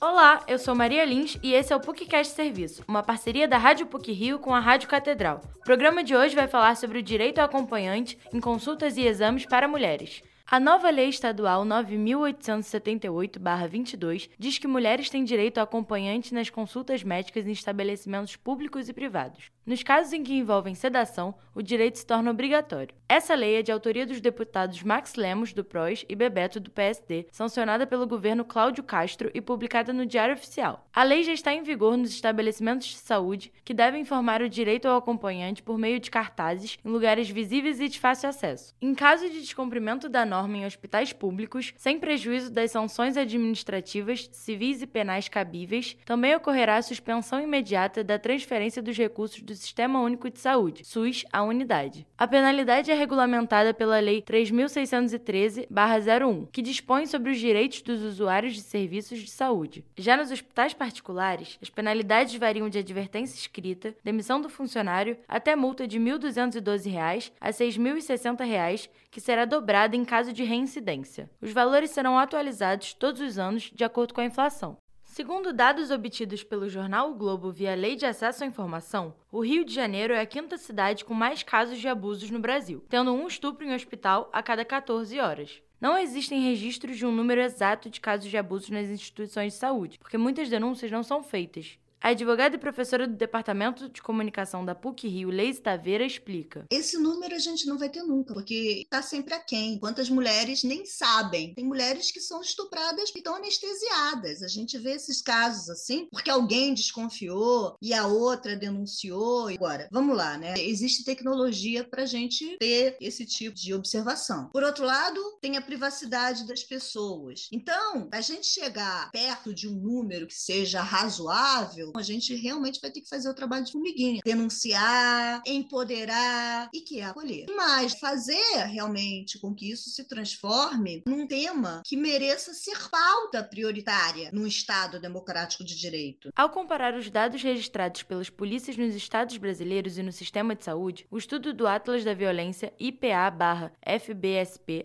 Olá, eu sou Maria Lins e esse é o PUCcast Serviço, uma parceria da Rádio PUC Rio com a Rádio Catedral. O programa de hoje vai falar sobre o direito ao acompanhante em consultas e exames para mulheres. A nova Lei Estadual 9.878-22 diz que mulheres têm direito a acompanhante nas consultas médicas em estabelecimentos públicos e privados. Nos casos em que envolvem sedação, o direito se torna obrigatório. Essa lei é de autoria dos deputados Max Lemos, do PROS, e Bebeto, do PSD, sancionada pelo governo Cláudio Castro e publicada no Diário Oficial. A lei já está em vigor nos estabelecimentos de saúde, que devem informar o direito ao acompanhante por meio de cartazes em lugares visíveis e de fácil acesso. Em caso de descumprimento da norma, norma em hospitais públicos, sem prejuízo das sanções administrativas, civis e penais cabíveis, também ocorrerá a suspensão imediata da transferência dos recursos do Sistema Único de Saúde, SUS, à unidade. A penalidade é regulamentada pela Lei 3613-01, que dispõe sobre os direitos dos usuários de serviços de saúde. Já nos hospitais particulares, as penalidades variam de advertência escrita, demissão do funcionário, até multa de R$ 1.212 a R$ 6.060, que será dobrada em caso de reincidência. Os valores serão atualizados todos os anos de acordo com a inflação. Segundo dados obtidos pelo jornal o Globo via Lei de Acesso à Informação, o Rio de Janeiro é a quinta cidade com mais casos de abusos no Brasil, tendo um estupro em hospital a cada 14 horas. Não existem registros de um número exato de casos de abusos nas instituições de saúde, porque muitas denúncias não são feitas. A advogada e professora do Departamento de Comunicação da PUC Rio, Leise Taveira, explica. Esse número a gente não vai ter nunca, porque está sempre aquém. Quantas mulheres nem sabem. Tem mulheres que são estupradas e estão anestesiadas. A gente vê esses casos assim, porque alguém desconfiou e a outra denunciou. Agora, vamos lá, né? Existe tecnologia para a gente ter esse tipo de observação. Por outro lado, tem a privacidade das pessoas. Então, a gente chegar perto de um número que seja razoável, a gente realmente vai ter que fazer o trabalho de formiguinha, denunciar, empoderar e que é acolher. Mas fazer realmente com que isso se transforme num tema que mereça ser pauta prioritária num Estado democrático de direito. Ao comparar os dados registrados pelas polícias nos estados brasileiros e no sistema de saúde, o estudo do Atlas da Violência IPA/FBSP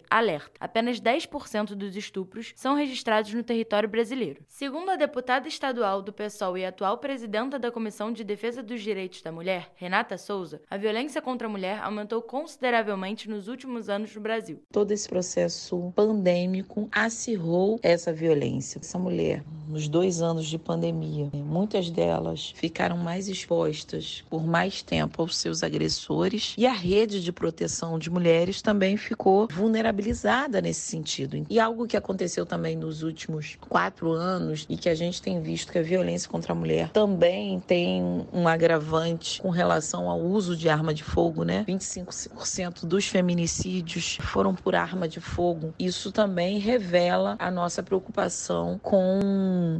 alerta: apenas 10% dos estupros são registrados no território brasileiro. Segundo a deputada estadual do PSOL e atual atual presidenta da Comissão de Defesa dos Direitos da Mulher, Renata Souza, a violência contra a mulher aumentou consideravelmente nos últimos anos no Brasil. Todo esse processo pandêmico acirrou essa violência. Essa mulher, nos dois anos de pandemia, muitas delas ficaram mais expostas por mais tempo aos seus agressores e a rede de proteção de mulheres também ficou vulnerabilizada nesse sentido. E algo que aconteceu também nos últimos quatro anos e que a gente tem visto que a violência contra a mulher também tem um agravante com relação ao uso de arma de fogo, né? 25% dos feminicídios foram por arma de fogo. Isso também revela a nossa preocupação com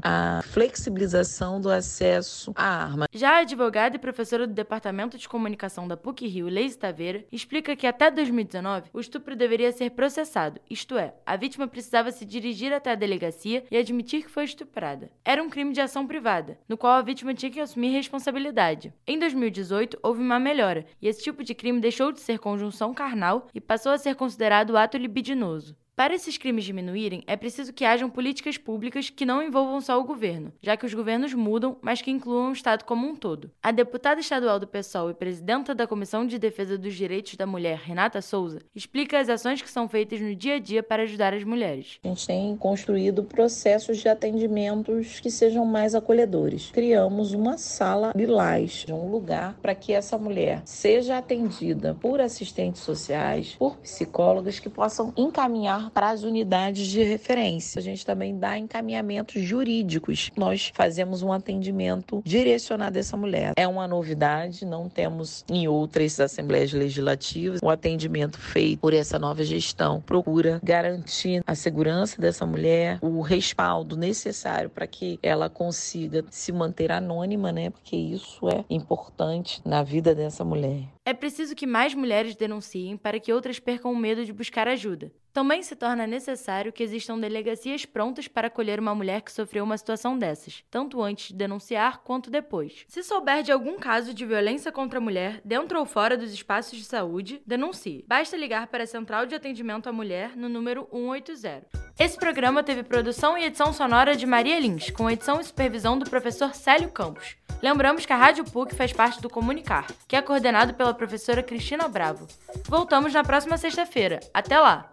a flexibilização do acesso à arma. Já a advogada e professora do Departamento de Comunicação da PUC Rio, Leise Taveira, explica que até 2019 o estupro deveria ser processado, isto é, a vítima precisava se dirigir até a delegacia e admitir que foi estuprada. Era um crime de ação privada, no qual a vítima tinha que assumir responsabilidade. Em 2018, houve uma melhora, e esse tipo de crime deixou de ser conjunção carnal e passou a ser considerado ato libidinoso. Para esses crimes diminuírem, é preciso que hajam políticas públicas que não envolvam só o governo, já que os governos mudam, mas que incluam o Estado como um todo. A deputada estadual do PSOL e presidenta da Comissão de Defesa dos Direitos da Mulher, Renata Souza, explica as ações que são feitas no dia a dia para ajudar as mulheres. A gente tem construído processos de atendimentos que sejam mais acolhedores. Criamos uma sala lilás, um lugar para que essa mulher seja atendida por assistentes sociais, por psicólogas que possam encaminhar para as unidades de referência. A gente também dá encaminhamentos jurídicos. Nós fazemos um atendimento direcionado a essa mulher. É uma novidade, não temos em outras assembleias legislativas. O atendimento feito por essa nova gestão procura garantir a segurança dessa mulher, o respaldo necessário para que ela consiga se manter anônima, né? Porque isso é importante na vida dessa mulher. É preciso que mais mulheres denunciem para que outras percam o medo de buscar ajuda. Também se torna necessário que existam delegacias prontas para acolher uma mulher que sofreu uma situação dessas, tanto antes de denunciar quanto depois. Se souber de algum caso de violência contra a mulher, dentro ou fora dos espaços de saúde, denuncie. Basta ligar para a Central de Atendimento à Mulher no número 180. Esse programa teve produção e edição sonora de Maria Lins, com edição e supervisão do professor Célio Campos. Lembramos que a Rádio PUC faz parte do Comunicar, que é coordenado professora Cristina Bravo. Voltamos na próxima sexta-feira. Até lá!